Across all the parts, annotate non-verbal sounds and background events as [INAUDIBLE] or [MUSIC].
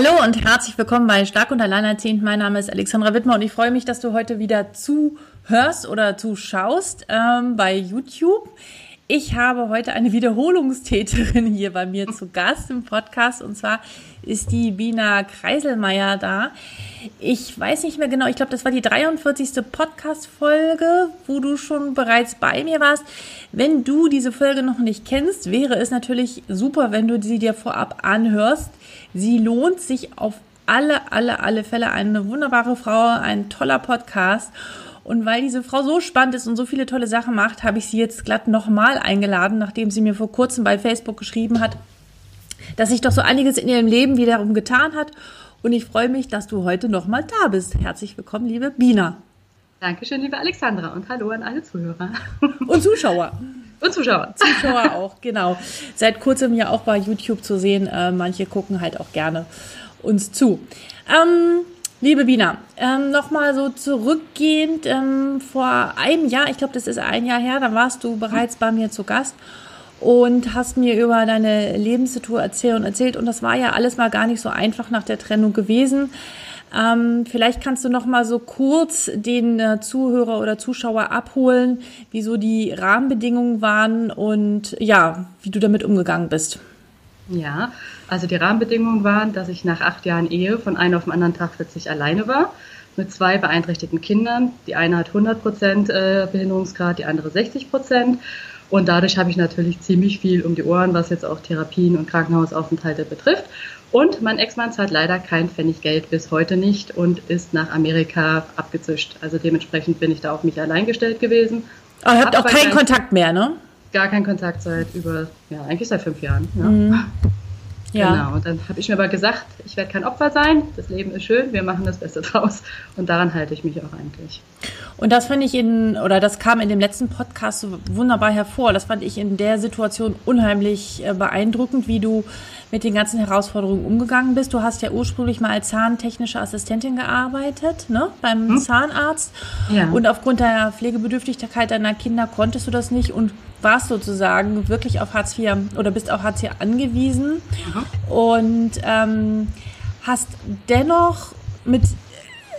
Hallo und herzlich willkommen bei Stark und Alleinerziehend. Mein Name ist Alexandra Wittmer und ich freue mich, dass du heute wieder zuhörst oder zuschaust ähm, bei YouTube. Ich habe heute eine Wiederholungstäterin hier bei mir zu Gast im Podcast und zwar ist die Bina Kreiselmeier da. Ich weiß nicht mehr genau, ich glaube, das war die 43. Podcast-Folge, wo du schon bereits bei mir warst. Wenn du diese Folge noch nicht kennst, wäre es natürlich super, wenn du sie dir vorab anhörst. Sie lohnt sich auf alle, alle, alle Fälle. Eine wunderbare Frau, ein toller Podcast. Und weil diese Frau so spannend ist und so viele tolle Sachen macht, habe ich sie jetzt glatt nochmal eingeladen, nachdem sie mir vor kurzem bei Facebook geschrieben hat, dass sich doch so einiges in ihrem Leben wiederum getan hat. Und ich freue mich, dass du heute nochmal da bist. Herzlich willkommen, liebe Bina. Dankeschön, liebe Alexandra. Und hallo an alle Zuhörer. Und Zuschauer. Und Zuschauer. Zuschauer auch, genau. Seit kurzem ja auch bei YouTube zu sehen. Äh, manche gucken halt auch gerne uns zu. Ähm, Liebe Bina, ähm, nochmal so zurückgehend, ähm, vor einem Jahr, ich glaube, das ist ein Jahr her, da warst du bereits bei mir zu Gast und hast mir über deine Lebenssituation erzählt und erzählt und das war ja alles mal gar nicht so einfach nach der Trennung gewesen. Ähm, vielleicht kannst du noch mal so kurz den äh, Zuhörer oder Zuschauer abholen, wie so die Rahmenbedingungen waren und ja, wie du damit umgegangen bist. Ja, also die Rahmenbedingungen waren, dass ich nach acht Jahren Ehe von einem auf den anderen Tag plötzlich alleine war mit zwei beeinträchtigten Kindern. Die eine hat 100 Prozent äh, Behinderungsgrad, die andere 60 Prozent. Und dadurch habe ich natürlich ziemlich viel um die Ohren, was jetzt auch Therapien und Krankenhausaufenthalte betrifft. Und mein Ex-Mann zahlt leider kein Pfennig Geld bis heute nicht und ist nach Amerika abgezischt. Also dementsprechend bin ich da auf mich allein gestellt gewesen. Aber ihr habt auch keinen Kontakt mehr, ne? Gar keinen Kontakt seit über, ja, eigentlich seit fünf Jahren. Ja. Mhm. Ja. Genau. Und dann habe ich mir aber gesagt, ich werde kein Opfer sein. Das Leben ist schön, wir machen das Beste draus. Und daran halte ich mich auch eigentlich. Und das fand ich in, oder das kam in dem letzten Podcast so wunderbar hervor. Das fand ich in der Situation unheimlich äh, beeindruckend, wie du mit den ganzen Herausforderungen umgegangen bist. Du hast ja ursprünglich mal als zahntechnische Assistentin gearbeitet, ne, beim hm? Zahnarzt. Ja. Und aufgrund der Pflegebedürftigkeit deiner Kinder konntest du das nicht und warst sozusagen wirklich auf Hartz IV oder bist auf Hartz IV angewiesen mhm. und ähm, hast dennoch mit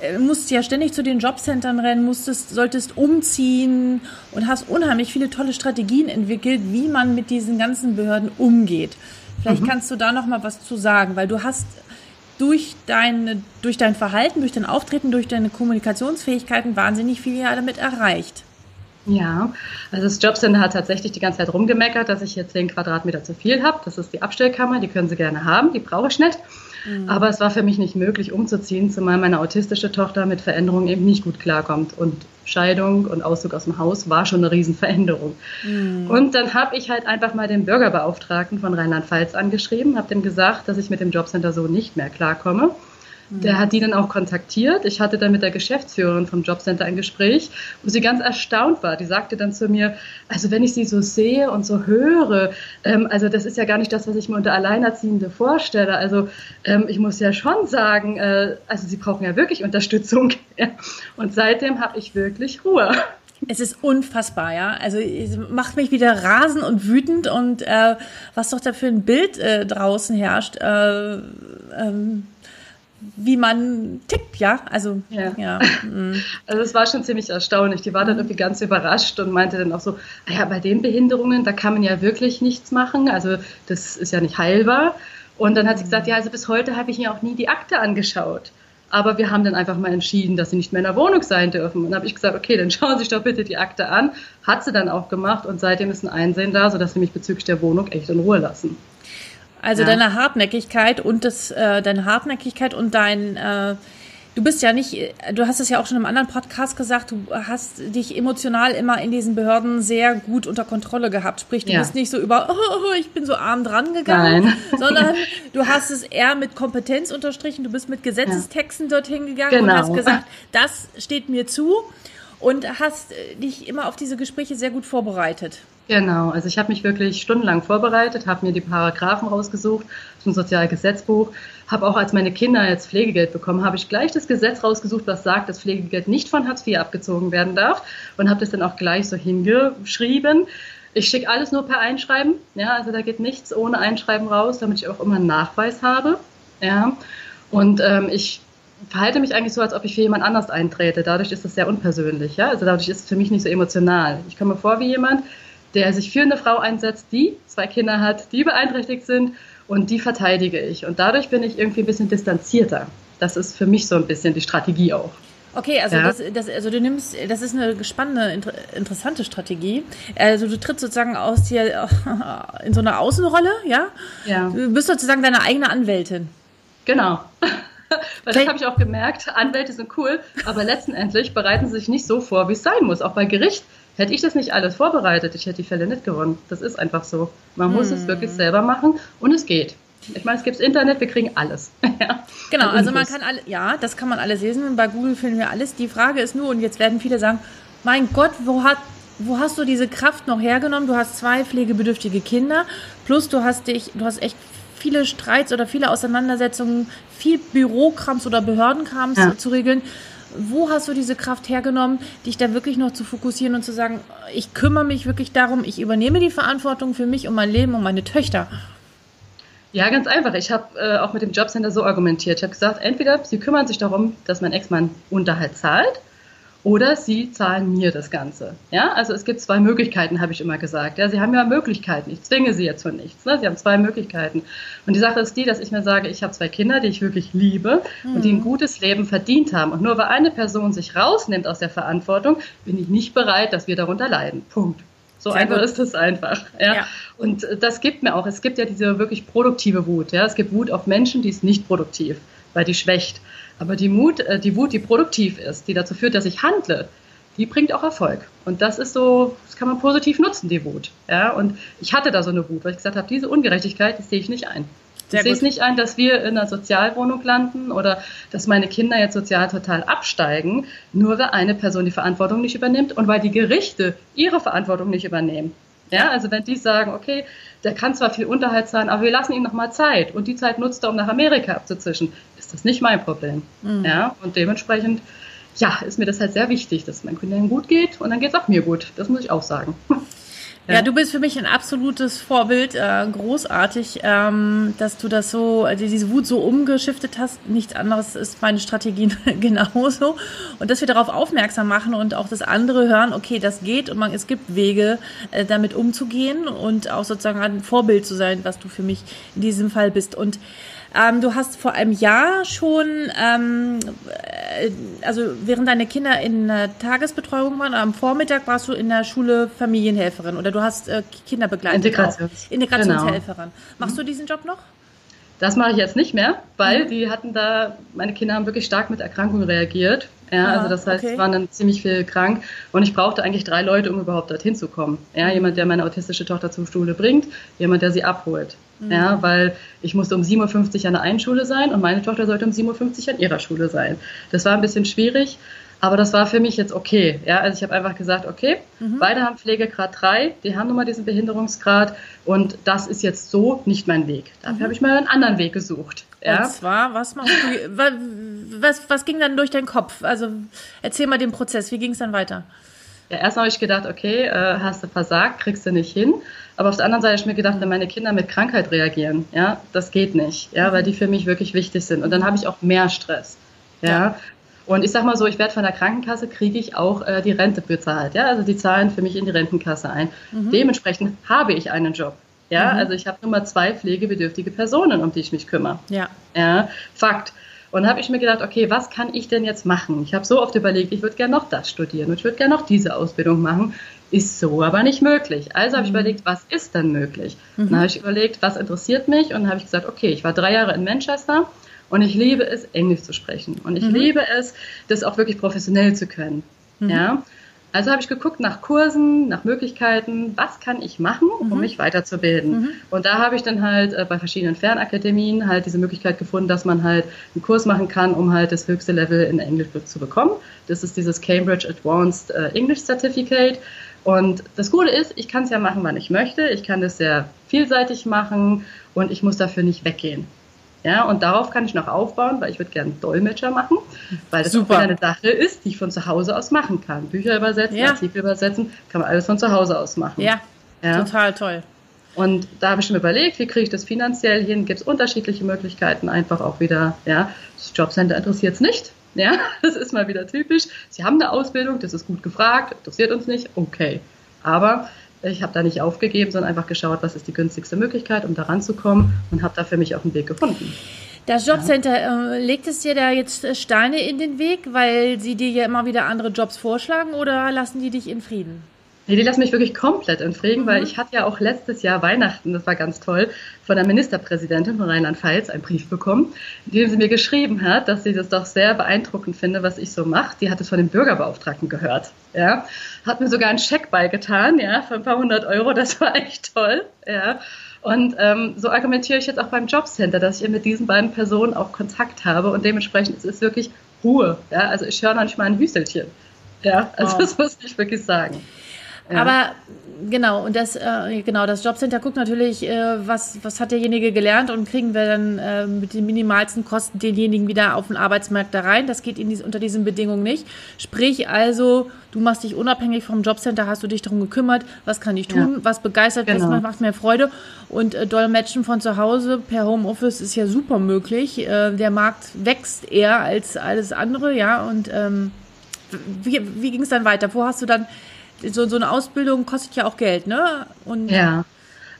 äh, musst ja ständig zu den Jobcentern rennen, musstest, solltest umziehen und hast unheimlich viele tolle Strategien entwickelt, wie man mit diesen ganzen Behörden umgeht. Vielleicht mhm. kannst du da noch mal was zu sagen, weil du hast durch, deine, durch dein Verhalten, durch dein Auftreten, durch deine Kommunikationsfähigkeiten wahnsinnig viel ja damit erreicht. Ja, also das Jobcenter hat tatsächlich die ganze Zeit rumgemeckert, dass ich hier 10 Quadratmeter zu viel habe. Das ist die Abstellkammer, die können sie gerne haben, die brauche ich nicht. Mhm. Aber es war für mich nicht möglich, umzuziehen, zumal meine autistische Tochter mit Veränderungen eben nicht gut klarkommt. Und Scheidung und Auszug aus dem Haus war schon eine Riesenveränderung. Mhm. Und dann habe ich halt einfach mal den Bürgerbeauftragten von Rheinland-Pfalz angeschrieben, habe dem gesagt, dass ich mit dem Jobcenter so nicht mehr klarkomme der hat die dann auch kontaktiert. Ich hatte dann mit der Geschäftsführerin vom Jobcenter ein Gespräch, wo sie ganz erstaunt war. Die sagte dann zu mir, also wenn ich sie so sehe und so höre, ähm, also das ist ja gar nicht das, was ich mir unter Alleinerziehende vorstelle. Also ähm, ich muss ja schon sagen, äh, also sie brauchen ja wirklich Unterstützung. [LAUGHS] und seitdem habe ich wirklich Ruhe. Es ist unfassbar, ja. Also es macht mich wieder rasend und wütend und äh, was doch da für ein Bild äh, draußen herrscht. Äh, ähm wie man tickt, ja. Also, ja. ja. [LAUGHS] Mhm. Also es war schon ziemlich erstaunlich. Die war dann irgendwie ganz überrascht und meinte dann auch so, ah ja, bei den Behinderungen, da kann man ja wirklich nichts machen. Also das ist ja nicht heilbar. Und dann hat sie gesagt, ja, also bis heute habe ich mir auch nie die Akte angeschaut. Aber wir haben dann einfach mal entschieden, dass sie nicht mehr in der Wohnung sein dürfen. Und dann habe ich gesagt, okay, dann [LAUGHS] schauen Sie sich doch bitte die Akte an. Hat sie dann auch gemacht und seitdem ist ein Einsehen da, sodass sie mich bezüglich der Wohnung echt in Ruhe lassen. Also ja. deine Hartnäckigkeit und das, äh, deine Hartnäckigkeit und dein, äh, Du bist ja nicht, du hast es ja auch schon im anderen Podcast gesagt, du hast dich emotional immer in diesen Behörden sehr gut unter Kontrolle gehabt. Sprich, du ja. bist nicht so über, [LAUGHS] oh, ich bin so arm dran gegangen, Nein. [LAUGHS] sondern du hast es eher mit Kompetenz unterstrichen. Du bist mit Gesetzestexten ja. dorthin gegangen genau. und hast gesagt, das steht mir zu und hast dich immer auf diese Gespräche sehr gut vorbereitet. Genau, also ich habe mich wirklich stundenlang vorbereitet, habe mir die Paragraphen rausgesucht zum Sozialgesetzbuch, habe auch als meine Kinder jetzt Pflegegeld bekommen, habe ich gleich das Gesetz rausgesucht, was sagt, dass Pflegegeld nicht von Hartz IV abgezogen werden darf und habe das dann auch gleich so hingeschrieben. Ich schicke alles nur per Einschreiben, ja, also da geht nichts ohne Einschreiben raus, damit ich auch immer einen Nachweis habe, ja. Und ähm, ich verhalte mich eigentlich so, als ob ich für jemand anders eintrete. Dadurch ist es sehr unpersönlich, ja. Also dadurch ist es für mich nicht so emotional. Ich komme vor wie jemand, der sich für eine Frau einsetzt, die zwei Kinder hat, die beeinträchtigt sind und die verteidige ich. Und dadurch bin ich irgendwie ein bisschen distanzierter. Das ist für mich so ein bisschen die Strategie auch. Okay, also, ja. das, das, also du nimmst, das ist eine spannende, inter, interessante Strategie. Also du trittst sozusagen aus hier [LAUGHS] in so eine Außenrolle, ja? Ja. Du bist sozusagen deine eigene Anwältin. Genau. [LAUGHS] Weil das habe ich auch gemerkt, Anwälte sind cool, aber letztendlich bereiten sie sich nicht so vor, wie es sein muss. Auch bei Gericht Hätte ich das nicht alles vorbereitet, ich hätte die Fälle nicht gewonnen. Das ist einfach so. Man muss es wirklich hm. selber machen und es geht. Ich meine, es gibt Internet, wir kriegen alles. [LAUGHS] ja. Genau, also man kann alle, ja, das kann man alles lesen. Bei Google finden wir alles. Die Frage ist nur, und jetzt werden viele sagen, mein Gott, wo hat, wo hast du diese Kraft noch hergenommen? Du hast zwei pflegebedürftige Kinder, plus du hast dich, du hast echt viele Streits oder viele Auseinandersetzungen, viel Bürokrams oder Behördenkrams ja. zu regeln. Wo hast du diese Kraft hergenommen, dich da wirklich noch zu fokussieren und zu sagen, ich kümmere mich wirklich darum, ich übernehme die Verantwortung für mich und mein Leben und meine Töchter? Ja, ganz einfach. Ich habe äh, auch mit dem Jobcenter so argumentiert. Ich habe gesagt, entweder Sie kümmern sich darum, dass mein Ex-Mann Unterhalt zahlt, oder sie zahlen mir das Ganze. Ja, also es gibt zwei Möglichkeiten, habe ich immer gesagt. Ja, sie haben ja Möglichkeiten. Ich zwinge sie jetzt zu nichts. Ne? Sie haben zwei Möglichkeiten. Und die Sache ist die, dass ich mir sage, ich habe zwei Kinder, die ich wirklich liebe mhm. und die ein mhm. gutes Leben verdient haben. Und nur weil eine Person sich rausnimmt aus der Verantwortung, bin ich nicht bereit, dass wir darunter leiden. Punkt. So Sehr einfach gut. ist es einfach. Ja? ja? Und das gibt mir auch, es gibt ja diese wirklich produktive Wut. Ja? Es gibt Wut auf Menschen, die ist nicht produktiv, weil die schwächt. Aber die, Mut, äh, die Wut, die produktiv ist, die dazu führt, dass ich handle, die bringt auch Erfolg. Und das ist so, das kann man positiv nutzen, die Wut. Ja, und ich hatte da so eine Wut, weil ich gesagt habe, diese Ungerechtigkeit, die sehe ich nicht ein. Sehr ich sehe es nicht ein, dass wir in einer Sozialwohnung landen oder dass meine Kinder jetzt sozial total absteigen, nur weil eine Person die Verantwortung nicht übernimmt und weil die Gerichte ihre Verantwortung nicht übernehmen. Ja, also wenn die sagen, okay, der kann zwar viel Unterhalt zahlen, aber wir lassen ihm noch mal Zeit und die Zeit nutzt er, um nach Amerika abzuzischen, ist das nicht mein Problem. Mhm. Ja, und dementsprechend, ja, ist mir das halt sehr wichtig, dass es meinen Kindern gut geht und dann geht es auch mir gut. Das muss ich auch sagen. Ja. du bist für mich ein absolutes Vorbild, äh, großartig, ähm, dass du das so, also diese Wut so umgeschiftet hast. Nichts anderes ist meine Strategie [LAUGHS] genauso. Und dass wir darauf aufmerksam machen und auch das andere hören, okay, das geht und man, es gibt Wege, äh, damit umzugehen und auch sozusagen ein Vorbild zu sein, was du für mich in diesem Fall bist. Und ähm, du hast vor einem Jahr schon, ähm, äh, also während deine Kinder in der Tagesbetreuung waren, am Vormittag warst du in der Schule Familienhelferin oder du hast äh, Kinder begleitet. Integrations. Integrationshelferin. Genau. Machst du diesen Job noch? Das mache ich jetzt nicht mehr, weil mhm. die hatten da, meine Kinder haben wirklich stark mit Erkrankungen reagiert. Ja, Aha, also das heißt, okay. waren dann ziemlich viel krank und ich brauchte eigentlich drei Leute, um überhaupt dorthin zu kommen. Ja, mhm. jemand, der meine autistische Tochter zur Schule bringt, jemand, der sie abholt. Mhm. Ja, weil ich musste um 7.50 Uhr an der einen Schule sein und meine Tochter sollte um 7.50 Uhr an ihrer Schule sein. Das war ein bisschen schwierig, aber das war für mich jetzt okay. Ja, also ich habe einfach gesagt, okay, mhm. beide haben Pflegegrad 3, die haben nun mal diesen Behinderungsgrad und das ist jetzt so nicht mein Weg. Dafür mhm. habe ich mal einen anderen Weg gesucht. Ja? Und zwar, was du, was, was ging dann durch deinen Kopf? Also erzähl mal den Prozess, wie ging es dann weiter? Ja, erst habe ich gedacht, okay, äh, hast du versagt, kriegst du nicht hin. Aber auf der anderen Seite habe ich mir gedacht, wenn meine Kinder mit Krankheit reagieren, ja, das geht nicht, ja, weil die für mich wirklich wichtig sind. Und dann habe ich auch mehr Stress. Ja. ja. Und ich sag mal so, ich werde von der Krankenkasse, kriege ich auch äh, die Rente bezahlt. Ja? Also die zahlen für mich in die Rentenkasse ein. Mhm. Dementsprechend habe ich einen Job. Ja, mhm. also ich habe nur mal zwei pflegebedürftige Personen, um die ich mich kümmere. Ja. ja Fakt. Und habe ich mir gedacht, okay, was kann ich denn jetzt machen? Ich habe so oft überlegt, ich würde gerne noch das studieren und ich würde gerne noch diese Ausbildung machen. Ist so aber nicht möglich. Also habe ich mhm. überlegt, was ist denn möglich? Mhm. Dann habe ich überlegt, was interessiert mich und dann habe ich gesagt, okay, ich war drei Jahre in Manchester Und ich liebe es, Englisch zu sprechen. Und ich mhm. liebe es, das auch wirklich professionell zu können. Mhm. Ja. Also habe ich geguckt nach Kursen, nach Möglichkeiten, was kann ich machen, um mhm. mich weiterzubilden. Mhm. Und da habe ich dann halt äh, bei verschiedenen Fernakademien halt diese Möglichkeit gefunden, dass man halt einen Kurs machen kann, um halt das höchste Level in Englisch zu bekommen. Das ist dieses Cambridge Advanced äh, English Certificate. Und das Coole ist, ich kann es ja machen, wann ich möchte. Ich kann das sehr vielseitig machen und ich muss dafür nicht weggehen. Ja, und darauf kann ich noch aufbauen, weil ich würde gerne Dolmetscher machen, weil das Super. eine Sache ist, die ich von zu Hause aus machen kann. Bücher übersetzen, ja. Artikel übersetzen, kann man alles von zu Hause aus machen. Ja, ja. total toll. Und da habe ich mir überlegt, wie kriege ich das finanziell hin? Gibt es unterschiedliche Möglichkeiten, einfach auch wieder, ja, das Jobcenter interessiert es nicht. Ja, [LAUGHS] das ist mal wieder typisch. Sie haben eine Ausbildung, das ist gut gefragt, interessiert uns nicht, okay. Aber ich habe da nicht aufgegeben, sondern einfach geschaut, was ist die günstigste Möglichkeit, um da ranzukommen und habe da für mich auch einen Weg gefunden. Das Jobcenter, ja. äh, legt es dir da jetzt Steine in den Weg, weil sie dir ja immer wieder andere Jobs vorschlagen oder lassen die dich in Frieden? Nee, die lassen mich wirklich komplett in Frieden, mhm. weil ich hatte ja auch letztes Jahr Weihnachten, das war ganz toll, von der Ministerpräsidentin von Rheinland-Pfalz einen Brief bekommen, in dem sie mir geschrieben hat, dass sie das doch sehr beeindruckend finde, was ich so mache. Die hat es von dem Bürgerbeauftragten gehört. Ja, hat mir sogar einen Scheck beigetan, ja, für ein paar hundert Euro. Das war echt toll. Ja. Und ähm, so argumentiere ich jetzt auch beim Jobcenter, dass ich mit diesen beiden Personen auch Kontakt habe und dementsprechend ist es wirklich Ruhe. Ja, also ich höre noch nicht mal ein Hüstelchen. Ja, also wow. das muss ich wirklich sagen. Aber genau, und das, äh, genau, das Jobcenter guckt natürlich, äh, was, was hat derjenige gelernt und kriegen wir dann äh, mit den minimalsten Kosten denjenigen wieder auf den Arbeitsmarkt da rein. Das geht in dies, unter diesen Bedingungen nicht. Sprich also, du machst dich unabhängig vom Jobcenter, hast du dich darum gekümmert, was kann ich tun, ja. was begeistert, genau. was macht mir Freude. Und äh, Dolmetschen von zu Hause per Homeoffice ist ja super möglich. Äh, der Markt wächst eher als alles andere, ja. Und ähm, wie, wie ging es dann weiter? Wo hast du dann so, so eine Ausbildung kostet ja auch Geld, ne? Und ja.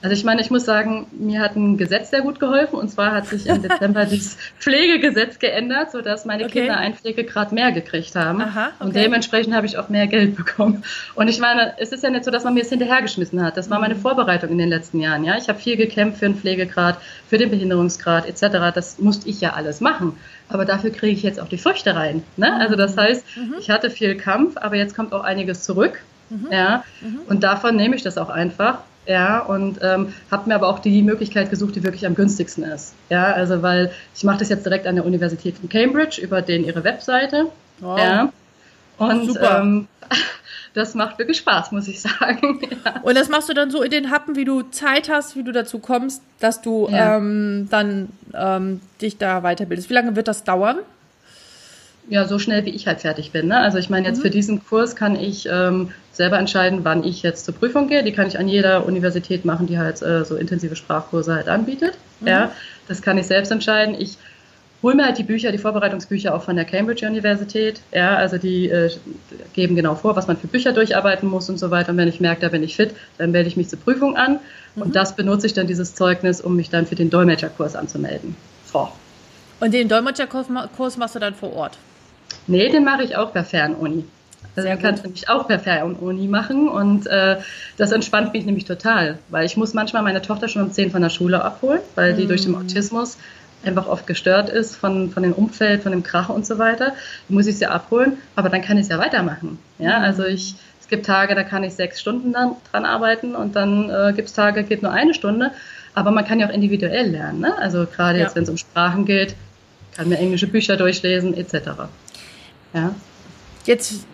Also ich meine, ich muss sagen, mir hat ein Gesetz sehr gut geholfen. Und zwar hat sich im [LAUGHS] Dezember das Pflegegesetz geändert, sodass meine okay. Kinder einen Pflegegrad mehr gekriegt haben. Aha, okay. Und dementsprechend habe ich auch mehr Geld bekommen. Und ich meine, es ist ja nicht so, dass man mir es hinterhergeschmissen hat. Das war meine mhm. Vorbereitung in den letzten Jahren. Ja, Ich habe viel gekämpft für einen Pflegegrad, für den Behinderungsgrad etc. Das musste ich ja alles machen. Aber dafür kriege ich jetzt auch die Früchte rein. Ne? Also das mhm. heißt, mhm. ich hatte viel Kampf, aber jetzt kommt auch einiges zurück. Mhm. Ja, mhm. und davon nehme ich das auch einfach. Ja, und ähm, habe mir aber auch die Möglichkeit gesucht, die wirklich am günstigsten ist. Ja, also weil ich mache das jetzt direkt an der Universität von Cambridge über den ihre Webseite. Wow. Ja. Und ähm, [LAUGHS] das macht wirklich Spaß, muss ich [LAUGHS] sagen. Ja. Und das machst du dann so in den Happen, wie du Zeit hast, wie du dazu kommst, dass du ja. ähm, dann ähm, dich da weiterbildest. Wie lange wird das dauern? Ja, so schnell wie ich halt fertig bin. Ne? Also ich meine, jetzt mhm. für diesen Kurs kann ich ähm, selber entscheiden, wann ich jetzt zur Prüfung gehe. Die kann ich an jeder Universität machen, die halt äh, so intensive Sprachkurse halt anbietet. Mhm. Ja, das kann ich selbst entscheiden. Ich hole mir halt die Bücher, die Vorbereitungsbücher auch von der Cambridge Universität. Ja, also die äh, geben genau vor, was man für Bücher durcharbeiten muss und so weiter. Und wenn ich merke, da bin ich fit, dann melde ich mich zur Prüfung an. Mhm. Und das benutze ich dann dieses Zeugnis, um mich dann für den Dolmetscherkurs anzumelden. So. Und den Dolmetscherkurs machst du dann vor Ort? Nee, den mache ich auch per Fernuni. Also den kannst du nämlich auch per Fernuni machen und äh, das entspannt mich nämlich total, weil ich muss manchmal meine Tochter schon um 10 von der Schule abholen, weil die durch den mhm. Autismus einfach oft gestört ist von, von dem Umfeld, von dem Krach und so weiter. Dann muss ich sie abholen, aber dann kann ich es ja weitermachen. Ja, mhm. also ich, es gibt Tage, da kann ich sechs Stunden dann, dran arbeiten und dann äh, gibt es Tage, geht nur eine Stunde. Aber man kann ja auch individuell lernen. Ne? Also gerade ja. jetzt, wenn es um Sprachen geht, kann mir englische Bücher durchlesen etc. Ja. Jetzt,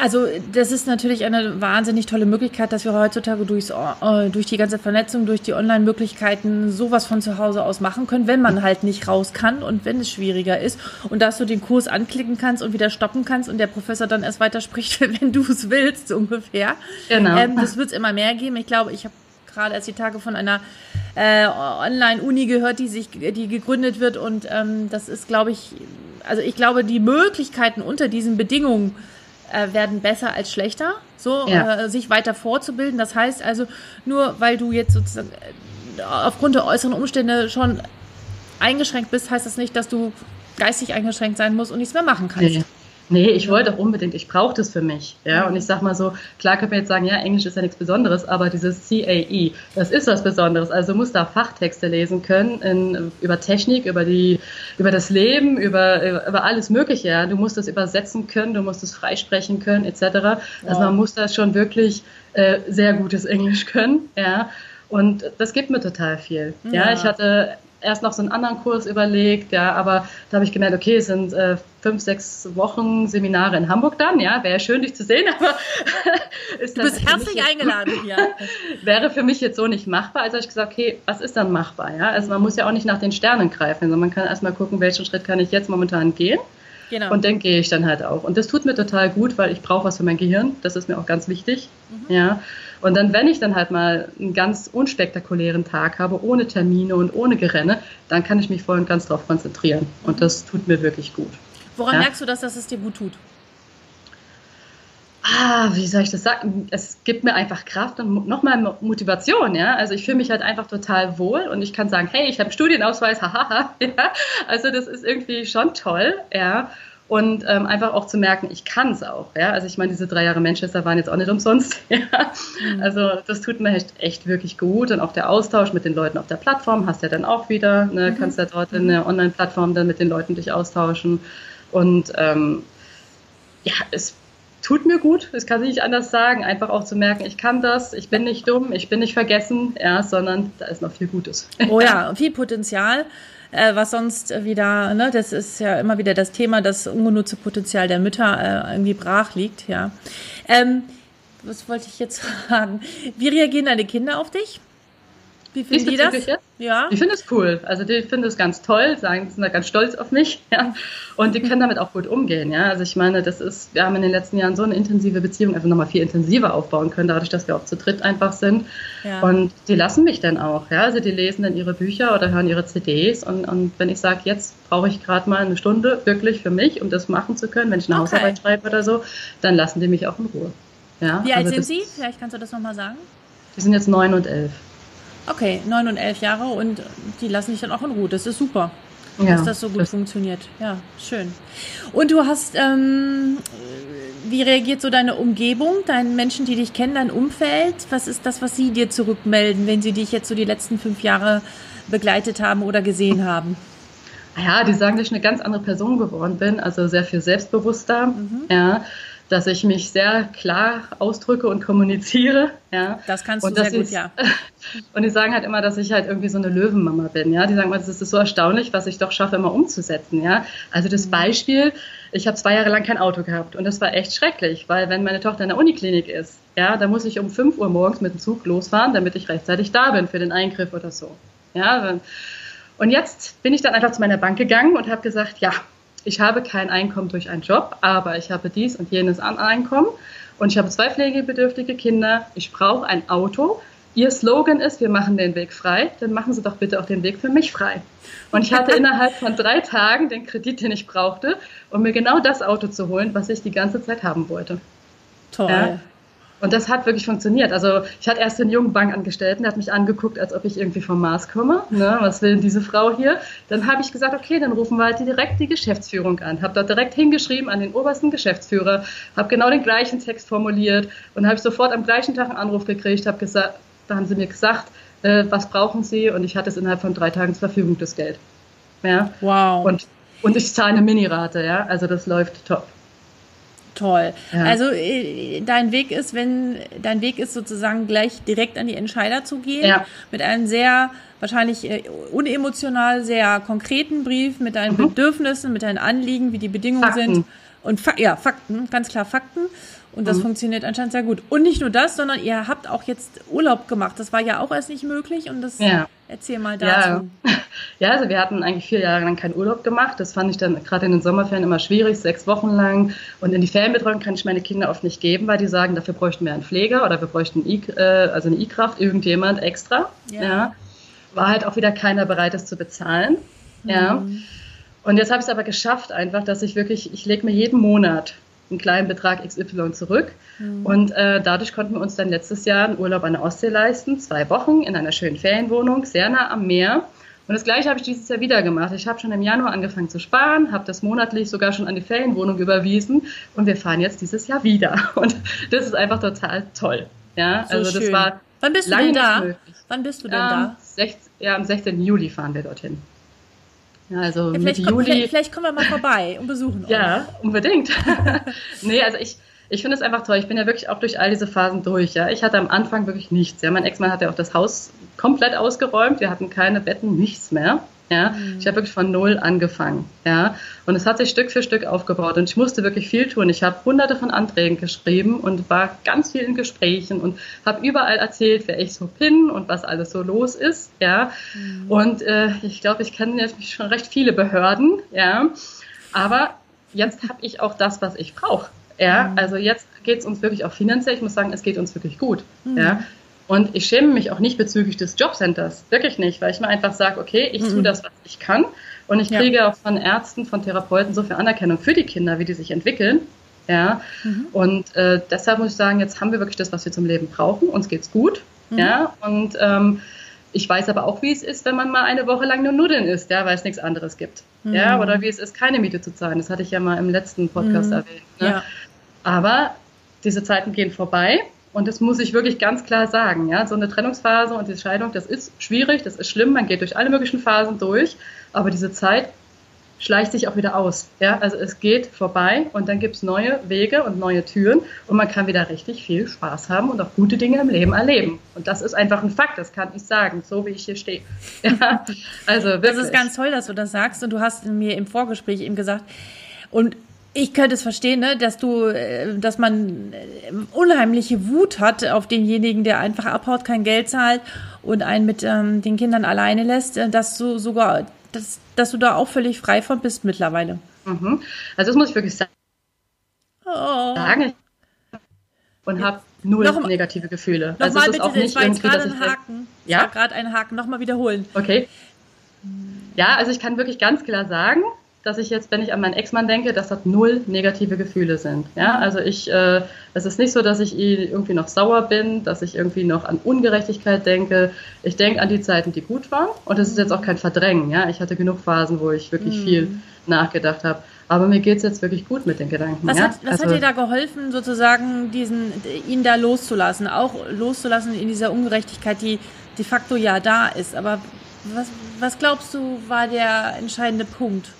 also das ist natürlich eine wahnsinnig tolle Möglichkeit, dass wir heutzutage durchs, äh, durch die ganze Vernetzung, durch die Online-Möglichkeiten sowas von zu Hause aus machen können, wenn man halt nicht raus kann und wenn es schwieriger ist und dass du den Kurs anklicken kannst und wieder stoppen kannst und der Professor dann erst weiterspricht, [LAUGHS] wenn du es willst, so ungefähr. Genau. Ähm, das wird es immer mehr geben. Ich glaube, ich habe gerade erst die Tage von einer äh, Online-Uni gehört, die sich, die gegründet wird und ähm, das ist, glaube ich, also ich glaube, die Möglichkeiten unter diesen Bedingungen äh, werden besser als schlechter, so ja. äh, sich weiter vorzubilden. Das heißt also, nur weil du jetzt sozusagen äh, aufgrund der äußeren Umstände schon eingeschränkt bist, heißt das nicht, dass du geistig eingeschränkt sein musst und nichts mehr machen kannst. Nee. Nee, ich wollte auch unbedingt, ich brauche das für mich. Ja, und ich sag mal so, klar kann man jetzt sagen, ja, Englisch ist ja nichts Besonderes, aber dieses CAE, das ist was Besonderes. Also du musst da Fachtexte lesen können in, über Technik, über die, über das Leben, über, über alles Mögliche. Ja. Du musst das übersetzen können, du musst es freisprechen können, etc. Also ja. man muss da schon wirklich äh, sehr gutes Englisch können. Ja. Und das gibt mir total viel. Ja, ja ich hatte erst noch so einen anderen Kurs überlegt, ja, aber da habe ich gemerkt, okay, es sind äh, fünf, sechs Wochen Seminare in Hamburg dann, ja, wäre schön, dich zu sehen, [LAUGHS] aber ist Du bist herzlich eingeladen hier. [LAUGHS] wäre für mich jetzt so nicht machbar, also habe ich gesagt, okay, was ist dann machbar, ja, also man muss ja auch nicht nach den Sternen greifen, sondern man kann erstmal gucken, welchen Schritt kann ich jetzt momentan gehen. Genau. Und dann gehe ich dann halt auch. Und das tut mir total gut, weil ich brauche was für mein Gehirn. Das ist mir auch ganz wichtig. Mhm. Ja. Und dann, wenn ich dann halt mal einen ganz unspektakulären Tag habe, ohne Termine und ohne Gerenne, dann kann ich mich voll und ganz darauf konzentrieren. Und das tut mir wirklich gut. Woran ja? merkst du, dass, dass es dir gut tut? Ah, wie soll ich das sagen? Es gibt mir einfach Kraft und nochmal Motivation, ja. Also ich fühle mich halt einfach total wohl und ich kann sagen, hey, ich habe einen Studienausweis, [LAUGHS] hahaha, ja. Also das ist irgendwie schon toll, ja und ähm, einfach auch zu merken, ich kann es auch. Ja? Also ich meine, diese drei Jahre Manchester waren jetzt auch nicht umsonst. [LAUGHS] Ja? Mhm. Also das tut mir echt, echt wirklich gut und auch der Austausch mit den Leuten auf der Plattform hast du ja dann auch wieder, ne? Mhm. kannst ja dort in der Online-Plattform dann mit den Leuten dich austauschen und ähm, ja, es tut mir gut, das kann ich nicht anders sagen, einfach auch zu merken, ich kann das, ich bin nicht dumm, ich bin nicht vergessen, ja, sondern da ist noch viel Gutes. Oh ja, [LAUGHS] viel Potenzial äh, was sonst wieder, ne, das ist ja immer wieder das Thema, das ungenutzte Potenzial der Mütter äh, irgendwie brach liegt, ja. Ähm, was wollte ich jetzt [LAUGHS] fragen? Wie reagieren deine Kinder auf dich? Wie finden die das? Ja. Die finden es cool. Also die finden es ganz toll, sagen, sind da ganz stolz auf mich. [LAUGHS] Ja. Und die können damit auch gut umgehen. Ja. Also ich meine, das ist, wir haben in den letzten Jahren so eine intensive Beziehung einfach nochmal viel intensiver aufbauen können, dadurch, dass wir auch zu dritt einfach sind. Ja. Und die lassen mich dann auch. Ja. Also die lesen dann ihre Bücher oder hören ihre CDs. Und, und wenn ich sage, jetzt brauche ich gerade mal eine Stunde wirklich für mich, um das machen zu können, wenn ich eine okay. Hausarbeit schreibe oder so, dann lassen die mich auch in Ruhe. Ja. Wie alt also sind Sie? Vielleicht kannst du das nochmal sagen. Die sind jetzt neun und elf. Okay, neun und elf Jahre und die lassen dich dann auch in Ruhe. Das ist super, ja, dass das so gut das funktioniert. Ja, schön. Und du hast, ähm, wie reagiert so deine Umgebung, deine Menschen, die dich kennen, dein Umfeld? Was ist das, was sie dir zurückmelden, wenn sie dich jetzt so die letzten fünf Jahre begleitet haben oder gesehen haben? Ja, die sagen, dass ich eine ganz andere Person geworden bin, also sehr viel selbstbewusster. Mhm. Ja, dass ich mich sehr klar ausdrücke und kommuniziere. Ja. Das kannst du sehr gut, ja. [LAUGHS] Und die sagen halt immer, dass ich halt irgendwie so eine Löwenmama bin. Ja. Die sagen mal, es ist so erstaunlich, was ich doch schaffe, immer umzusetzen. Ja. Also das mhm. Beispiel, ich habe zwei Jahre lang kein Auto gehabt und das war echt schrecklich, weil wenn meine Tochter in der Uniklinik ist, ja, da muss ich um 5 Uhr morgens mit dem Zug losfahren, damit ich rechtzeitig da bin für den Eingriff oder so. Ja. Und jetzt bin ich dann einfach zu meiner Bank gegangen und habe gesagt, ja, ich habe kein Einkommen durch einen Job, aber ich habe dies und jenes an Einkommen und ich habe zwei pflegebedürftige Kinder. Ich brauche ein Auto. Ihr Slogan ist, wir machen den Weg frei, dann machen Sie doch bitte auch den Weg für mich frei. Und ich hatte [LAUGHS] innerhalb von drei Tagen den Kredit, den ich brauchte, um mir genau das Auto zu holen, was ich die ganze Zeit haben wollte. Toll. Ja? Und das hat wirklich funktioniert. Also ich hatte erst den jungen Bankangestellten, der hat mich angeguckt, als ob ich irgendwie vom Mars komme. Ne? Was will denn diese Frau hier? Dann habe ich gesagt, okay, dann rufen wir halt direkt die Geschäftsführung an. Habe dort direkt hingeschrieben an den obersten Geschäftsführer, habe genau den gleichen Text formuliert und habe sofort am gleichen Tag einen Anruf gekriegt, habe gesagt, da haben sie mir gesagt, äh, was brauchen sie? Und ich hatte es innerhalb von drei Tagen zur Verfügung, das Geld. Ja? Wow. Und, und ich zahle eine Minirate, ja. Also das läuft top. Toll. Ja. Also äh, dein Weg ist, wenn dein Weg ist sozusagen gleich direkt an die Entscheider zu gehen, ja. mit einem sehr wahrscheinlich äh, unemotional sehr konkreten Brief mit deinen mhm. Bedürfnissen, mit deinen Anliegen, wie die Bedingungen Fakten. sind und ja Fakten, ganz klar Fakten und das mhm. funktioniert anscheinend sehr gut. Und nicht nur das, sondern ihr habt auch jetzt Urlaub gemacht. Das war ja auch erst nicht möglich. Und das ja. erzähl mal dazu. Ja. [LAUGHS] ja, also wir hatten eigentlich vier Jahre lang keinen Urlaub gemacht. Das fand ich dann gerade in den Sommerferien immer schwierig, sechs Wochen lang. Und in die Ferienbetreuung kann ich meine Kinder oft nicht geben, weil die sagen, dafür bräuchten wir einen Pfleger oder wir bräuchten I, äh, also eine E-Kraft, irgendjemand extra. Ja. ja. War halt auch wieder keiner bereit, das zu bezahlen. Mhm. Ja. Und jetzt habe ich es aber geschafft, einfach, dass ich wirklich, ich lege mir jeden Monat einen kleinen Betrag XY zurück. Mhm. Und äh, dadurch konnten wir uns dann letztes Jahr einen Urlaub an der Ostsee leisten, zwei Wochen in einer schönen Ferienwohnung, sehr nah am Meer. Und das gleiche habe ich dieses Jahr wieder gemacht. Ich habe schon im Januar angefangen zu sparen, habe das monatlich sogar schon an die Ferienwohnung überwiesen und wir fahren jetzt dieses Jahr wieder. [LAUGHS] Und das ist einfach total toll. Ja, so also das schön. war. Wann bist du denn da? Wann bist du denn ähm, da? 16, ja, am 16. Juli fahren wir dorthin. Ja, also ja, vielleicht, kommt, vielleicht, vielleicht, kommen wir mal vorbei und besuchen uns. Ja, unbedingt. [LAUGHS] [LAUGHS] nee, also ich, ich finde es einfach toll. Ich bin ja wirklich auch durch all diese Phasen durch. Ja. Ich hatte am Anfang wirklich nichts. Ja. Mein Ex-Mann hat ja auch das Haus komplett ausgeräumt. Wir hatten keine Betten, nichts mehr. Ja, mhm. ich habe wirklich von null angefangen. Ja, und es hat sich Stück für Stück aufgebaut und ich musste wirklich viel tun. Ich habe hunderte von Anträgen geschrieben und war ganz viel in Gesprächen und habe überall erzählt, wer ich so bin und was alles so los ist. Ja, mhm. und äh, ich glaube, ich kenne jetzt schon recht viele Behörden. Ja, aber jetzt habe ich auch das, was ich brauche. Ja, mhm. also jetzt geht es uns wirklich auch finanziell. Ich muss sagen, es geht uns wirklich gut. Mhm. Ja. Und ich schäme mich auch nicht bezüglich des Jobcenters. Wirklich nicht, weil ich mir einfach sage, okay, ich tue mhm. das, was ich kann. Und ich kriege ja. auch von Ärzten, von Therapeuten so viel Anerkennung für die Kinder, wie die sich entwickeln. Ja. Mhm. Und äh, deshalb muss ich sagen, jetzt haben wir wirklich das, was wir zum Leben brauchen. Uns geht's gut. Mhm. Ja. Und ähm, ich weiß aber auch, wie es ist, wenn man mal eine Woche lang nur Nudeln isst, ja, weil es nichts anderes gibt. Mhm. Ja, oder wie es ist, keine Miete zu zahlen. Das hatte ich ja mal im letzten Podcast mhm. erwähnt. Ne? Ja. Aber diese Zeiten gehen vorbei und das muss ich wirklich ganz klar sagen. Ja? So eine Trennungsphase und die Scheidung, das ist schwierig, das ist schlimm, man geht durch alle möglichen Phasen durch, aber diese Zeit schleicht sich auch wieder aus. Ja? Also es geht vorbei und dann gibt es neue Wege und neue Türen und man kann wieder richtig viel Spaß haben und auch gute Dinge im Leben erleben. Und das ist einfach ein Fakt, das kann ich sagen, so wie ich hier stehe. [LAUGHS] Ja? Also wirklich. Das ist ganz toll, dass du das sagst und du hast mir im Vorgespräch eben gesagt, und ich könnte es verstehen, ne, dass du, äh, dass man äh, unheimliche Wut hat auf denjenigen, der einfach abhaut, kein Geld zahlt und einen mit ähm, den Kindern alleine lässt, äh, dass du sogar, dass, dass du da auch völlig frei von bist mittlerweile. Mhm. Also das muss ich wirklich sagen. Oh. Und habe null noch, negative Gefühle. Noch also mal, es ist bitte, auch nicht irgendwie, dass ich Haken. Ja, gerade einen Haken. Nochmal wiederholen. Okay. Ja, also ich kann wirklich ganz klar sagen, dass ich jetzt, wenn ich an meinen Ex-Mann denke, dass das null negative Gefühle sind. Ja, also ich, äh, es ist nicht so, dass ich irgendwie noch sauer bin, dass ich irgendwie noch an Ungerechtigkeit denke. Ich denke an die Zeiten, die gut waren. Und es ist jetzt auch kein Verdrängen. Ja, ich hatte genug Phasen, wo ich wirklich mhm. viel nachgedacht habe. Aber mir geht es jetzt wirklich gut mit den Gedanken. Was, ja? hat, was also, hat dir da geholfen, sozusagen diesen, ihn da loszulassen? Auch loszulassen in dieser Ungerechtigkeit, die de facto ja da ist. Aber was, was glaubst du, war der entscheidende Punkt?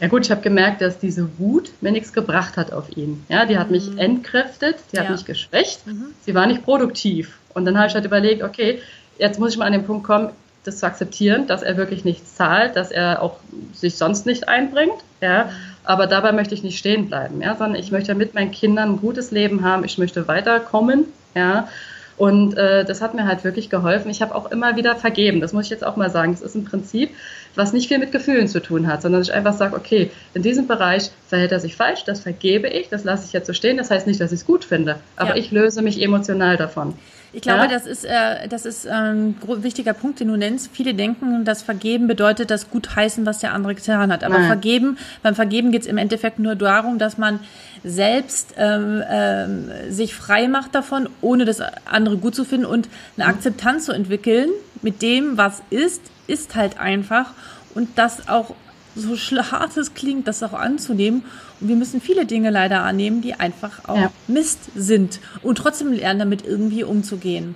Ja gut, ich habe gemerkt, dass diese Wut mir nichts gebracht hat auf ihn. Ja, die hat mich mhm. entkräftet, die hat ja. mich geschwächt, mhm. sie war nicht produktiv. Und dann habe ich halt überlegt, okay, jetzt muss ich mal an den Punkt kommen, das zu akzeptieren, dass er wirklich nichts zahlt, dass er auch sich sonst nicht einbringt. Ja, mhm. aber dabei möchte ich nicht stehen bleiben, ja, sondern ich möchte mit meinen Kindern ein gutes Leben haben, ich möchte weiterkommen, ja. Und äh, das hat mir halt wirklich geholfen. Ich habe auch immer wieder vergeben. Das muss ich jetzt auch mal sagen. Das ist ein Prinzip, was nicht viel mit Gefühlen zu tun hat, sondern ich einfach sage, okay, in diesem Bereich verhält er sich falsch, das vergebe ich, das lasse ich jetzt so stehen. Das heißt nicht, dass ich es gut finde, aber ja. ich löse mich emotional davon. Ich glaube, ja? das ist, äh, das ist ein ähm, wichtiger Punkt, den du nennst. Viele denken, dass Vergeben bedeutet das Gutheißen, was der andere getan hat. Aber Nein. Vergeben, beim Vergeben geht es im Endeffekt nur darum, dass man selbst ähm, ähm, sich frei macht davon, ohne das andere gut zu finden und eine Akzeptanz zu entwickeln mit dem, was ist, ist halt einfach. Und das auch so hart es klingt, das auch anzunehmen. Und wir müssen viele Dinge leider annehmen, die einfach auch ja. Mist sind und trotzdem lernen, damit irgendwie umzugehen.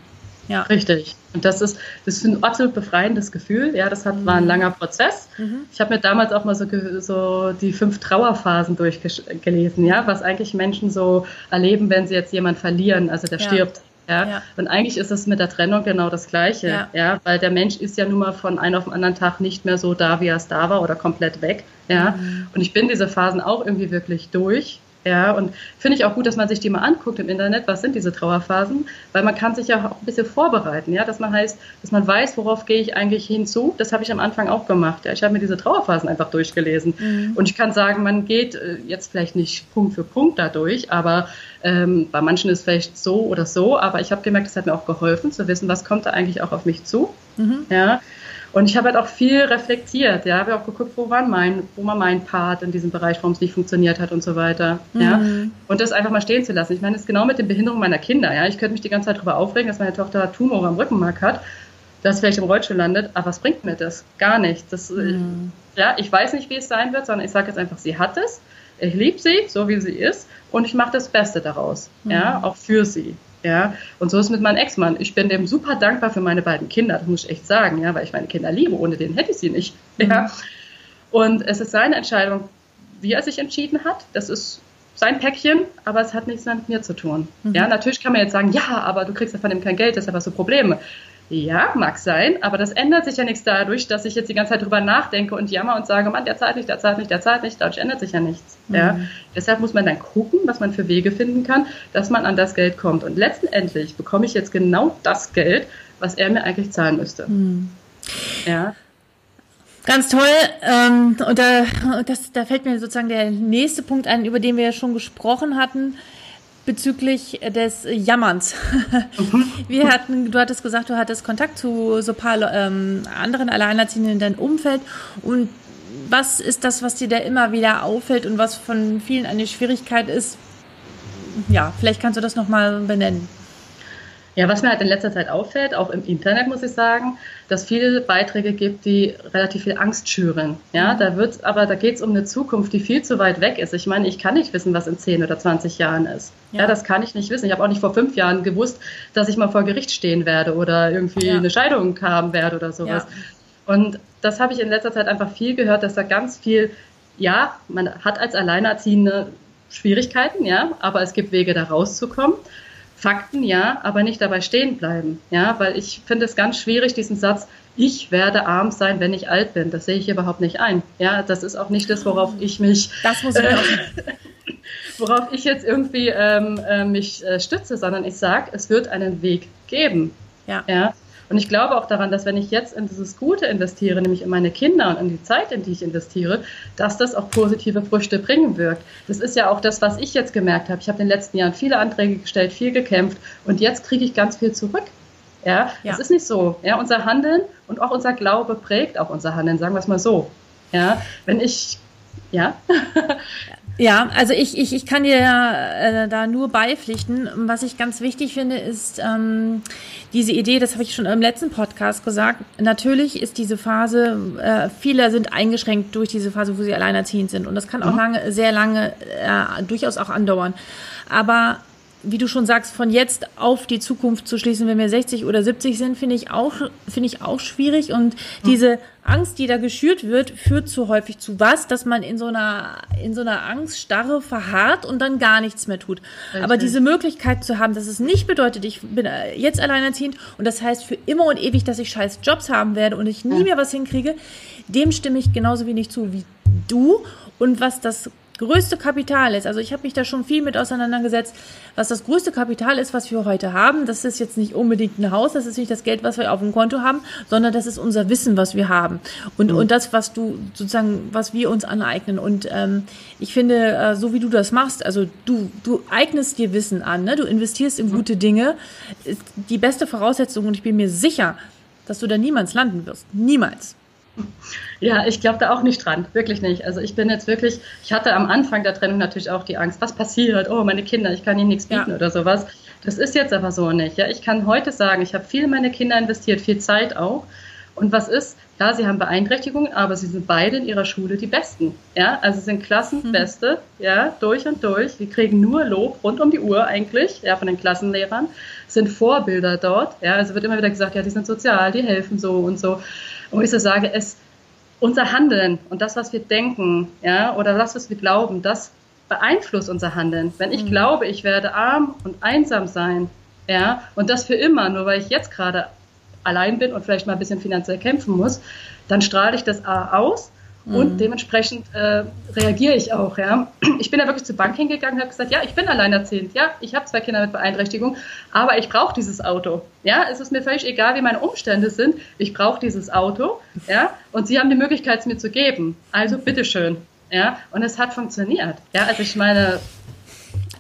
Ja. Richtig. Und das ist, das ist ein absolut befreiendes Gefühl. Ja, das hat, mhm. war ein langer Prozess. Mhm. Ich habe mir damals auch mal so, so die fünf Trauerphasen durchgelesen, ja, was eigentlich Menschen so erleben, wenn sie jetzt jemanden verlieren, also der ja. stirbt. Ja? ja? Und eigentlich ist es mit der Trennung genau das Gleiche, ja. ja, weil der Mensch ist ja nun mal von einem auf den anderen Tag nicht mehr so da, wie er es da war oder komplett weg, ja. Mhm. Und ich bin diese Phasen auch irgendwie wirklich durch, ja, und finde ich auch gut, dass man sich die mal anguckt im Internet, was sind diese Trauerphasen, weil man kann sich ja auch ein bisschen vorbereiten, ja, dass man heißt, dass man weiß, worauf gehe ich eigentlich hinzu. Das habe ich am Anfang auch gemacht. Ja. Ich habe mir diese Trauerphasen einfach durchgelesen. Mhm. Und ich kann sagen, man geht äh, jetzt vielleicht nicht Punkt für Punkt dadurch, aber ähm, bei manchen ist es vielleicht so oder so, aber ich habe gemerkt, es hat mir auch geholfen zu wissen, was kommt da eigentlich auch auf mich zu. Mhm. Ja. Und ich habe halt auch viel reflektiert, ja, habe auch geguckt, wo war mein, wo war mein Part in diesem Bereich, warum es nicht funktioniert hat und so weiter, mhm. ja. Und das einfach mal stehen zu lassen. Ich meine, das ist genau mit den Behinderungen meiner Kinder, ja. Ich könnte mich die ganze Zeit darüber aufregen, dass meine Tochter Tumore am Rückenmark hat. das vielleicht im Rollstuhl landet, aber was bringt mir das? Gar nichts. Das, mhm. Ja, ich weiß nicht, wie es sein wird, sondern ich sage jetzt einfach, sie hat es, ich liebe sie, so wie sie ist, und ich mache das Beste daraus, mhm. ja, auch für sie. Ja, und so ist es mit meinem Ex-Mann. Ich bin dem super dankbar für meine beiden Kinder, das muss ich echt sagen, ja, weil ich meine Kinder liebe, ohne den hätte ich sie nicht. Mhm. Ja. Und es ist seine Entscheidung, wie er sich entschieden hat. Das ist sein Päckchen, aber es hat nichts mit mir zu tun. Mhm. Ja, natürlich kann man jetzt sagen, ja, aber du kriegst ja von ihm kein Geld, deshalb hast du Probleme. Ja, mag sein, aber das ändert sich ja nichts dadurch, dass ich jetzt die ganze Zeit drüber nachdenke und jammer und sage, Mann, der zahlt nicht, der zahlt nicht, der zahlt nicht, dadurch ändert sich ja nichts. Mhm. Ja, deshalb muss man dann gucken, was man für Wege finden kann, dass man an das Geld kommt. Und letztendlich bekomme ich jetzt genau das Geld, was er mir eigentlich zahlen müsste. Mhm. Ja. Ganz toll. Ähm, und da, das, da fällt mir sozusagen der nächste Punkt ein, über den wir ja schon gesprochen hatten bezüglich des Jammerns. Mhm. Wir hatten, du hattest gesagt, du hattest Kontakt zu so ein paar ähm, anderen Alleinerziehenden in deinem Umfeld. Und was ist das, was dir da immer wieder auffällt und was von vielen eine Schwierigkeit ist? Ja, vielleicht kannst du das nochmal benennen. Ja, was mir halt in letzter Zeit auffällt, auch im Internet muss ich sagen, dass viele Beiträge gibt, die relativ viel Angst schüren. Ja, mhm. da wird, aber da geht es um eine Zukunft, die viel zu weit weg ist. Ich meine, ich kann nicht wissen, was in 10 oder 20 Jahren ist. Ja, ja das kann ich nicht wissen. Ich habe auch nicht vor fünf Jahren gewusst, dass ich mal vor Gericht stehen werde oder irgendwie ja. eine Scheidung haben werde oder sowas. Ja. Und das habe ich in letzter Zeit einfach viel gehört, dass da ganz viel, ja, man hat als Alleinerziehende Schwierigkeiten, ja, aber es gibt Wege, da rauszukommen. Fakten ja, aber nicht dabei stehen bleiben. Ja, weil ich finde es ganz schwierig, diesen Satz, ich werde arm sein, wenn ich alt bin. Das sehe ich überhaupt nicht ein. Ja, das ist auch nicht das, worauf ich mich, das muss ich äh, [LAUGHS] worauf ich jetzt irgendwie ähm, äh, mich äh, stütze, sondern ich sage, es wird einen Weg geben. Ja. ja. Und ich glaube auch daran, dass wenn ich jetzt in dieses Gute investiere, nämlich in meine Kinder und in die Zeit, in die ich investiere, dass das auch positive Früchte bringen wird. Das ist ja auch das, was ich jetzt gemerkt habe. Ich habe in den letzten Jahren viele Anträge gestellt, viel gekämpft und jetzt kriege ich ganz viel zurück. Ja, ja, das ist nicht so. Ja, unser Handeln und auch unser Glaube prägt auch unser Handeln, sagen wir es mal so. Ja, wenn ich, ja. [LAUGHS] Ja, also ich, ich, ich kann dir äh, da nur beipflichten. Was ich ganz wichtig finde, ist ähm, diese Idee, das habe ich schon im letzten Podcast gesagt. Natürlich ist diese Phase, äh, viele sind eingeschränkt durch diese Phase, wo sie alleinerziehend sind. Und das kann auch mhm. lange, sehr lange äh, durchaus auch andauern. Aber wie du schon sagst, von jetzt auf die Zukunft zu schließen, wenn wir 60 oder 70 sind, finde ich auch, finde ich auch schwierig. Und diese Angst, die da geschürt wird, führt zu häufig zu was, dass man in so einer, in so einer Angststarre verharrt und dann gar nichts mehr tut. Richtig. Aber diese Möglichkeit zu haben, dass es nicht bedeutet, ich bin jetzt alleinerziehend und das heißt für immer und ewig, dass ich scheiß Jobs haben werde und ich nie mehr was hinkriege, dem stimme ich genauso wenig zu wie du. Und was das größte Kapital ist, also ich habe mich da schon viel mit auseinandergesetzt, was das größte Kapital ist, was wir heute haben. Das ist jetzt nicht unbedingt ein Haus, das ist nicht das Geld, was wir auf dem Konto haben, sondern das ist unser Wissen, was wir haben. Und, mhm. und das, was du sozusagen, was wir uns aneignen. Und ähm, ich finde, äh, so wie du das machst, also du, du eignest dir Wissen an, ne? du investierst in mhm. gute Dinge, ist die beste Voraussetzung und ich bin mir sicher, dass du da niemals landen wirst. Niemals. Ja, ich glaube da auch nicht dran, wirklich nicht. Also ich bin jetzt wirklich, ich hatte am Anfang der Trennung natürlich auch die Angst, was passiert? Oh, meine Kinder, ich kann ihnen nichts bieten ja. oder sowas. Das ist jetzt aber so nicht. Ja, ich kann heute sagen, ich habe viel in meine Kinder investiert, viel Zeit auch. Und was ist? Ja, sie haben Beeinträchtigungen, aber sie sind beide in ihrer Schule die Besten. Ja, also sind Klassenbeste, mhm. ja, durch und durch. Die kriegen nur Lob rund um die Uhr eigentlich, ja, von den Klassenlehrern, sind Vorbilder dort. Ja, also wird immer wieder gesagt, ja, die sind sozial, die helfen so und so. Und ich so sage, es, unser Handeln und das, was wir denken, ja, oder das, was wir glauben, das beeinflusst unser Handeln. Wenn ich mhm. glaube, ich werde arm und einsam sein, ja, und das für immer, nur weil ich jetzt gerade allein bin und vielleicht mal ein bisschen finanziell kämpfen muss, dann strahle ich das A aus und mhm. dementsprechend äh, reagiere ich auch. Ja. Ich bin da wirklich zur Bank hingegangen und habe gesagt, ja, ich bin alleinerziehend, ja, ich habe zwei Kinder mit Beeinträchtigung, aber ich brauche dieses Auto. Ja, es ist mir völlig egal, wie meine Umstände sind. Ich brauche dieses Auto, ja, und sie haben die Möglichkeit, es mir zu geben. Also bitteschön. Ja, und es hat funktioniert. Ja, also ich meine,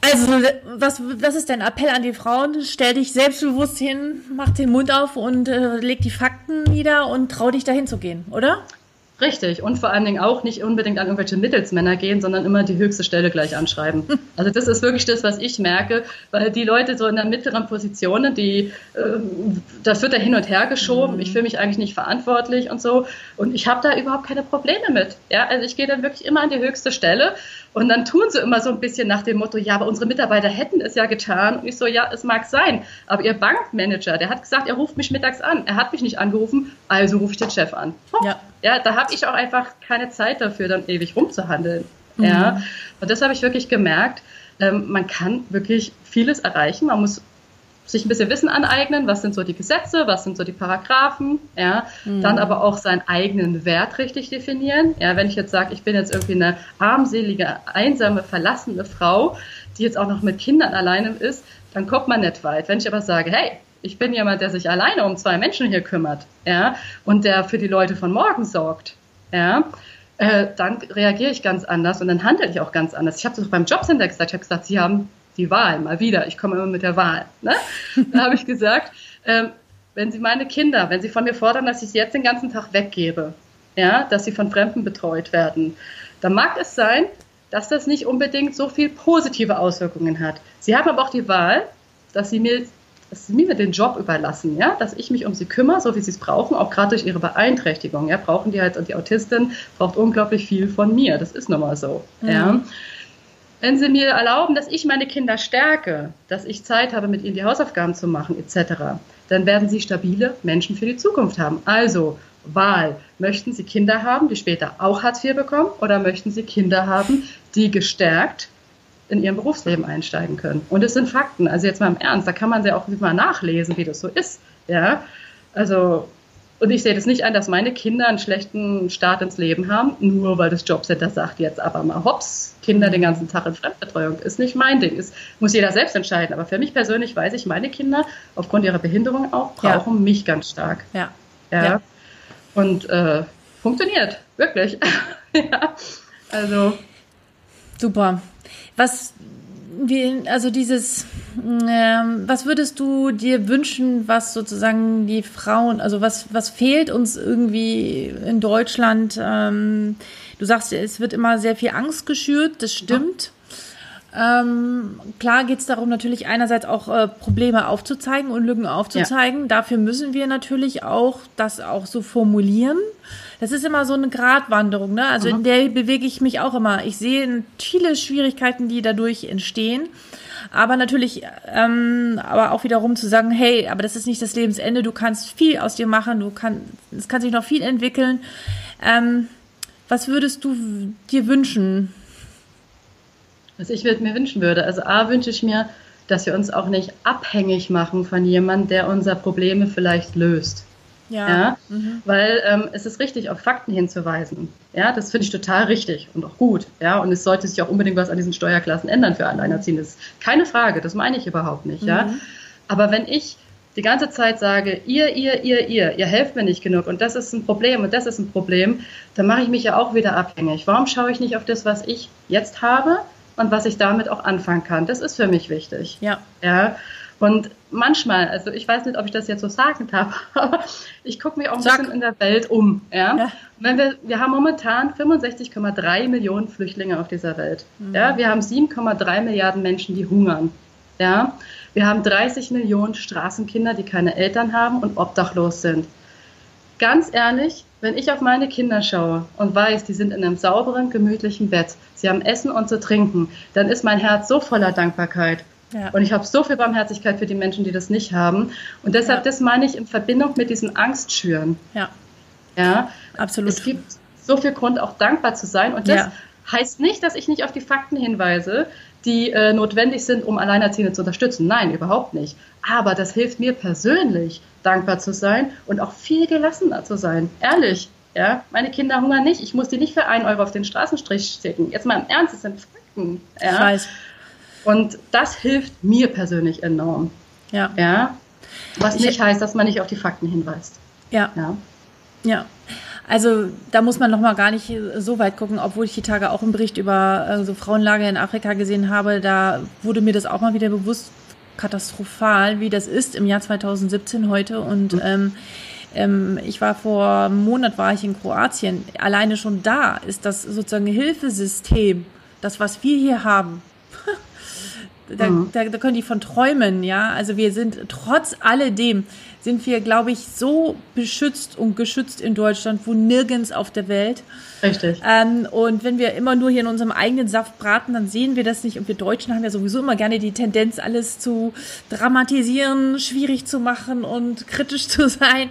also, was, was ist dein Appell an die Frauen? Stell dich selbstbewusst hin, mach den Mund auf und äh, leg die Fakten nieder und trau dich dahin zu gehen, oder? Richtig. Und vor allen Dingen auch nicht unbedingt an irgendwelche Mittelsmänner gehen, sondern immer die höchste Stelle gleich anschreiben. [LAUGHS] Also das ist wirklich das, was ich merke, weil die Leute so in der mittleren Position, die, äh, das wird da hin und her geschoben. Mhm. Ich fühle mich eigentlich nicht verantwortlich und so. Und ich habe da überhaupt keine Probleme mit. Ja, also ich gehe dann wirklich immer an die höchste Stelle und dann tun sie immer so ein bisschen nach dem Motto, ja, aber unsere Mitarbeiter hätten es ja getan. Und ich so, ja, es mag sein. Aber ihr Bankmanager, der hat gesagt, er ruft mich mittags an. Er hat mich nicht angerufen, also rufe ich den Chef an. Ja, ja da habe ich auch einfach keine Zeit dafür, dann ewig rumzuhandeln. Mhm. Ja, und das habe ich wirklich gemerkt. Ähm, man kann wirklich vieles erreichen. Man muss sich ein bisschen Wissen aneignen, was sind so die Gesetze, was sind so die Paragraphen, ja, mhm. dann aber auch seinen eigenen Wert richtig definieren. Ja, wenn ich jetzt sage, ich bin jetzt irgendwie eine armselige, einsame, verlassene Frau, die jetzt auch noch mit Kindern alleine ist, dann kommt man nicht weit. Wenn ich aber sage, hey, ich bin jemand, der sich alleine um zwei Menschen hier kümmert, ja, und der für die Leute von morgen sorgt, ja, äh, dann reagiere ich ganz anders und dann handle ich auch ganz anders. Ich habe das beim Jobcenter gesagt, ich habe gesagt, Sie haben die Wahl, mal wieder, ich komme immer mit der Wahl. Ne? Da habe ich gesagt, ähm, wenn Sie meine Kinder, wenn Sie von mir fordern, dass ich sie jetzt den ganzen Tag weggebe, ja, dass sie von Fremden betreut werden, dann mag es sein, dass das nicht unbedingt so viel positive Auswirkungen hat. Sie haben aber auch die Wahl, dass Sie mir dass sie mir den Job überlassen, ja, dass ich mich um sie kümmere, so wie sie es brauchen, auch gerade durch ihre Beeinträchtigung, ja, brauchen die halt, die Autistin braucht unglaublich viel von mir, das ist nun mal so, mhm. ja. Wenn Sie mir erlauben, dass ich meine Kinder stärke, dass ich Zeit habe, mit ihnen die Hausaufgaben zu machen, etc., dann werden Sie stabile Menschen für die Zukunft haben. Also Wahl. Möchten Sie Kinder haben, die später auch Hartz IV bekommen, oder möchten Sie Kinder haben, die gestärkt in ihrem Berufsleben einsteigen können? Und es sind Fakten. Also jetzt mal im Ernst, da kann man ja auch mal nachlesen, wie das so ist. Ja, also und ich sehe das nicht ein, dass meine Kinder einen schlechten Start ins Leben haben, nur weil das Jobcenter sagt jetzt aber mal hops, Kinder den ganzen Tag in Fremdbetreuung. Ist nicht mein Ding. Ist, muss jeder selbst entscheiden. Aber für mich persönlich weiß ich, meine Kinder, aufgrund ihrer Behinderung auch, brauchen ja. mich ganz stark. Ja. ja. ja. Und äh, funktioniert, wirklich. [LAUGHS] ja. Also. Super. Was wie, also dieses, ähm, was würdest du dir wünschen, was sozusagen die Frauen, also was, was fehlt uns irgendwie in Deutschland? Ähm, du sagst, es wird immer sehr viel Angst geschürt, das stimmt. Ähm, klar geht es darum, natürlich einerseits auch äh, Probleme aufzuzeigen und Lücken aufzuzeigen. Ja. Dafür müssen wir natürlich auch das auch so formulieren. Das ist immer so eine Gratwanderung, ne? Also Aha. in der bewege ich mich auch immer. Ich sehe viele Schwierigkeiten, die dadurch entstehen. Aber natürlich, ähm, aber auch wiederum zu sagen, hey, aber das ist nicht das Lebensende, du kannst viel aus dir machen, du kannst, es kann sich noch viel entwickeln. Ähm, was würdest du dir wünschen? Was ich mir wünschen würde, also A wünsche ich mir, dass wir uns auch nicht abhängig machen von jemandem, der unsere Probleme vielleicht löst. Ja. ja? Mhm. Weil ähm, es ist richtig, auf Fakten hinzuweisen. Ja, das finde ich total richtig und auch gut. Ja, und es sollte sich auch unbedingt was an diesen Steuerklassen ändern für Alleinerziehende. Keine Frage, das meine ich überhaupt nicht. Mhm. Ja, aber wenn ich die ganze Zeit sage, ihr, ihr, ihr, ihr, ihr helft mir nicht genug und das ist ein Problem und das ist ein Problem, dann mache ich mich ja auch wieder abhängig. Warum schaue ich nicht auf das, was ich jetzt habe, und was ich damit auch anfangen kann. Das ist für mich wichtig. Ja. Ja. Und manchmal, also ich weiß nicht, ob ich das jetzt so sagen darf, [LAUGHS] aber ich gucke mich auch ein Sag. bisschen in der Welt um. Ja? ja. Wenn wir, wir haben momentan 65,3 Millionen Flüchtlinge auf dieser Welt. Mhm. Ja? Wir haben 7,3 Milliarden Menschen, die hungern. Ja? Wir haben 30 Millionen Straßenkinder, die keine Eltern haben und obdachlos sind. Ganz ehrlich, wenn ich auf meine Kinder schaue und weiß, die sind in einem sauberen, gemütlichen Bett, sie haben Essen und zu trinken, dann ist mein Herz so voller Dankbarkeit. Ja. Und ich habe so viel Barmherzigkeit für die Menschen, die das nicht haben. Und deshalb, ja. das meine ich in Verbindung mit diesen Angstschüren. Ja. Ja. Absolut. Es gibt so viel Grund, auch dankbar zu sein. Und das ja. heißt nicht, dass ich nicht auf die Fakten hinweise, die äh, notwendig sind, um Alleinerziehende zu unterstützen. Nein, überhaupt nicht. Aber das hilft mir persönlich, dankbar zu sein und auch viel gelassener zu sein. Ehrlich. Ja, meine Kinder hungern nicht. Ich muss die nicht für einen Euro auf den Straßenstrich schicken. Jetzt mal im Ernst, das sind Fakten. Ja? Ich weiß. Und das hilft mir persönlich enorm. Ja. Ja. Was nicht ich, heißt, dass man nicht auf die Fakten hinweist. Ja. Ja. ja. Also da muss man noch mal gar nicht so weit gucken, obwohl ich die Tage auch einen Bericht über äh, so Frauenlager in Afrika gesehen habe. Da wurde mir das auch mal wieder bewusst, katastrophal, wie das ist im Jahr 2017 heute. Und mhm. ähm, Ähm, ich war vor einem Monat war ich in Kroatien. Alleine schon da ist das sozusagen Hilfesystem, das was wir hier haben. Da, mhm. da, da können die von träumen, ja. Also wir sind trotz alledem sind wir, glaube ich, so beschützt und geschützt in Deutschland, wo nirgends auf der Welt. Richtig. Ähm, und wenn wir immer nur hier in unserem eigenen Saft braten, dann sehen wir das nicht. Und wir Deutschen haben ja sowieso immer gerne die Tendenz, alles zu dramatisieren, schwierig zu machen und [LAUGHS] kritisch zu sein.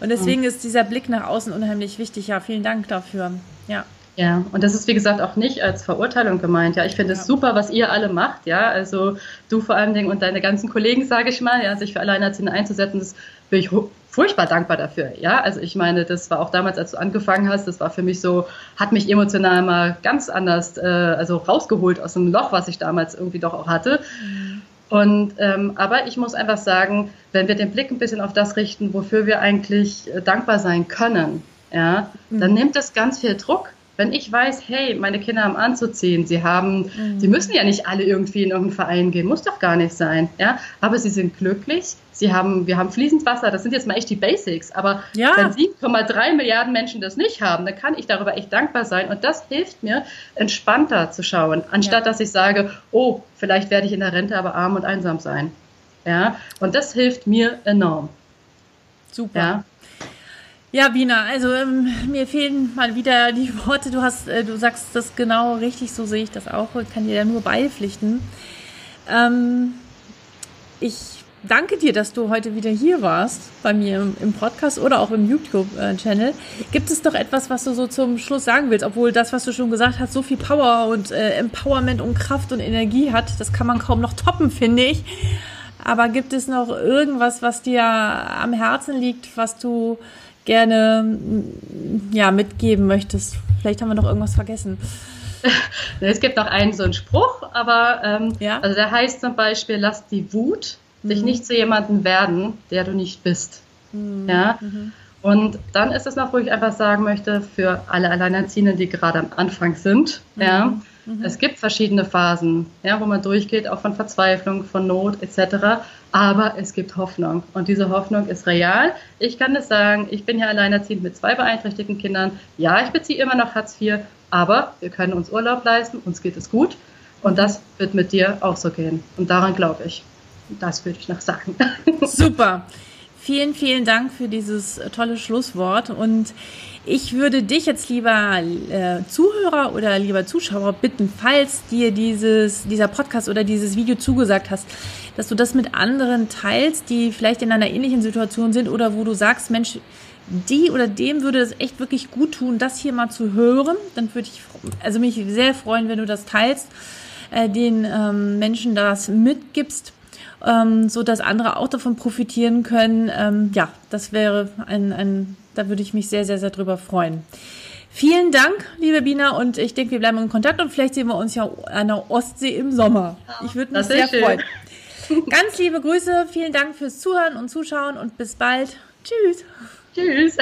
Und deswegen mhm. ist dieser Blick nach außen unheimlich wichtig. Ja, vielen Dank dafür. Ja. Ja, und das ist wie gesagt auch nicht als Verurteilung gemeint. Ja, ich finde es super, was ihr alle macht. Ja, also du vor allen Dingen und deine ganzen Kollegen, sage ich mal, ja, sich für Alleinerziehende einzusetzen, das bin ich furchtbar dankbar dafür. Ja, also ich meine, das war auch damals, als du angefangen hast, das war für mich so, hat mich emotional mal ganz anders, äh, also rausgeholt aus dem Loch, was ich damals irgendwie doch auch hatte. Mhm. Und ähm, aber ich muss einfach sagen, wenn wir den Blick ein bisschen auf das richten, wofür wir eigentlich äh, dankbar sein können, ja, mhm. dann nimmt das ganz viel Druck wenn ich weiß, hey, meine Kinder haben anzuziehen, sie haben, mhm. sie müssen ja nicht alle irgendwie in irgendeinen Verein gehen, muss doch gar nicht sein, ja, aber sie sind glücklich, sie haben, wir haben fließend Wasser, das sind jetzt mal echt die Basics, aber ja. wenn 7,3 Milliarden Menschen das nicht haben, dann kann ich darüber echt dankbar sein und das hilft mir, entspannter zu schauen, anstatt ja. dass ich sage, oh, vielleicht werde ich in der Rente aber arm und einsam sein, ja, und das hilft mir enorm. Super. Ja? Ja, Bina, also ähm, mir fehlen mal wieder die [LAUGHS] Worte. Du hast, äh, du sagst das genau richtig, so sehe ich das auch. Ich kann dir ja nur beipflichten. Ähm, ich danke dir, dass du heute wieder hier warst bei mir im, im Podcast oder auch im YouTube-Channel. Gibt es doch etwas, was du so zum Schluss sagen willst, obwohl das, was du schon gesagt hast, so viel Power und äh, Empowerment und Kraft und Energie hat, das kann man kaum noch toppen, finde ich. Aber gibt es noch irgendwas, was dir am Herzen liegt, was du gerne ja, mitgeben möchtest. Vielleicht haben wir noch irgendwas vergessen. [LAUGHS] es gibt noch einen so einen Spruch, aber ähm, ja? also der heißt zum Beispiel, lass die Wut mhm. dich nicht zu jemandem werden, der du nicht bist. Mhm. Ja? Mhm. Und dann ist es noch, wo ich einfach sagen möchte, für alle Alleinerziehenden, die gerade am Anfang sind, mhm. ja, Mhm. Es gibt verschiedene Phasen, ja, wo man durchgeht, auch von Verzweiflung, von Not etc. Aber es gibt Hoffnung und diese Hoffnung ist real. Ich kann es sagen, ich bin ja alleinerziehend mit zwei beeinträchtigten Kindern. Ja, ich beziehe immer noch Hartz IV, aber wir können uns Urlaub leisten, uns geht es gut und das wird mit dir auch so gehen. Und daran glaube ich. Das würde ich noch sagen. [LAUGHS] Super. Vielen, vielen Dank für dieses tolle Schlusswort und ich würde dich jetzt lieber äh, Zuhörer oder lieber Zuschauer bitten, falls dir dieses, dieser Podcast oder dieses Video zugesagt hast, dass du das mit anderen teilst, die vielleicht in einer ähnlichen Situation sind oder wo du sagst, Mensch, die oder dem würde es echt wirklich gut tun, das hier mal zu hören. Dann würde ich also mich sehr freuen, wenn du das teilst, äh, den ähm, Menschen das mitgibst ähm, so dass andere auch davon profitieren können. Ähm, ja, das wäre ein, ein, da würde ich mich sehr, sehr, sehr drüber freuen. Vielen Dank, liebe Bina, und ich denke, wir bleiben in Kontakt und vielleicht sehen wir uns ja an der Ostsee im Sommer. Ich würde mich sehr schön. freuen. Ganz liebe Grüße, vielen Dank fürs Zuhören und Zuschauen und bis bald. Tschüss. Tschüss.